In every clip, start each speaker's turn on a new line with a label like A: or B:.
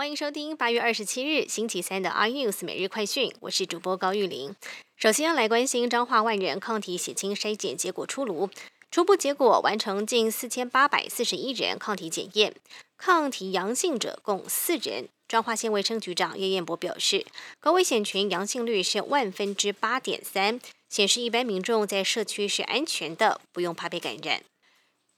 A: 欢迎收听八月二十七日星期三的 iNews 每日快讯，我是主播高玉玲。首先来关心彰化万人抗体血清筛检结果出炉，初步结果完成近四千八百四十一人抗体检验，抗体阳性者共四人。彰化县卫生局长叶彦博表示，高危险群阳性率是万分之八点三，显示一般民众在社区是安全的，不用怕被感染。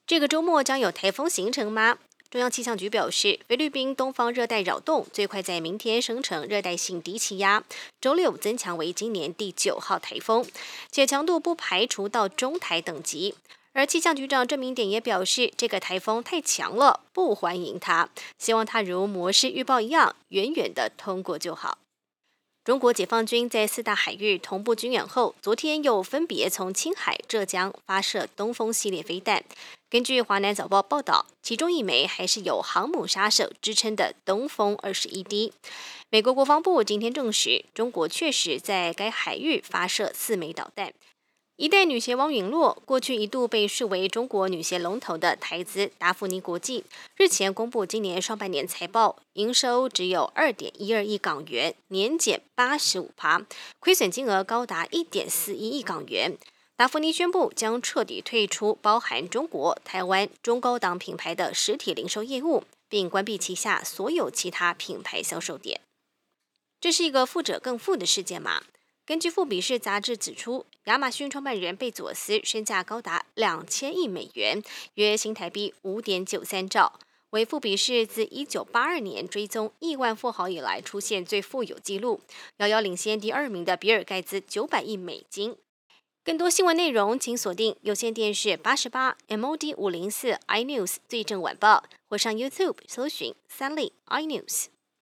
A: 这个周末将有台风形成吗？中央气象局表示，菲律宾东方热带扰动最快在明天生成热带性低气压，周六增强为今年第九号台风，且强度不排除到中台等级。而气象局长郑明典也表示，这个台风太强了，不欢迎它，希望它如模式预报一样，远远的通过就好。中国解放军在四大海域同步军演后，昨天又分别从青海、浙江发射东风系列飞弹。根据华南早报报道，其中一枚还是有航母杀手之称的东风二十一 D。美国国防部今天证实，中国确实在该海域发射四枚导弹。一代女鞋王陨落，过去一度被视为中国女鞋龙头的台资达芙妮国际，日前公布今年上半年财报，营收只有二点一二亿港元，年减八十五趴，亏损金额高达一点四一亿港元。达芙妮宣布将彻底退出包含中国、台湾中高档品牌的实体零售业务，并关闭旗下所有其他品牌销售点。这是一个富者更富的世界吗？根据富比士杂志指出，亚马逊创办人贝佐斯身价高达两千亿美元，约新台币五点九三兆，为富比士自一九八二年追踪亿万富豪以来出现最富有纪录，遥遥领先第二名的比尔盖茨九百亿美金。更多新闻内容，请锁定有线电视八十八 MOD 五零四 iNews 最正晚报，或上 YouTube 搜寻三立 iNews。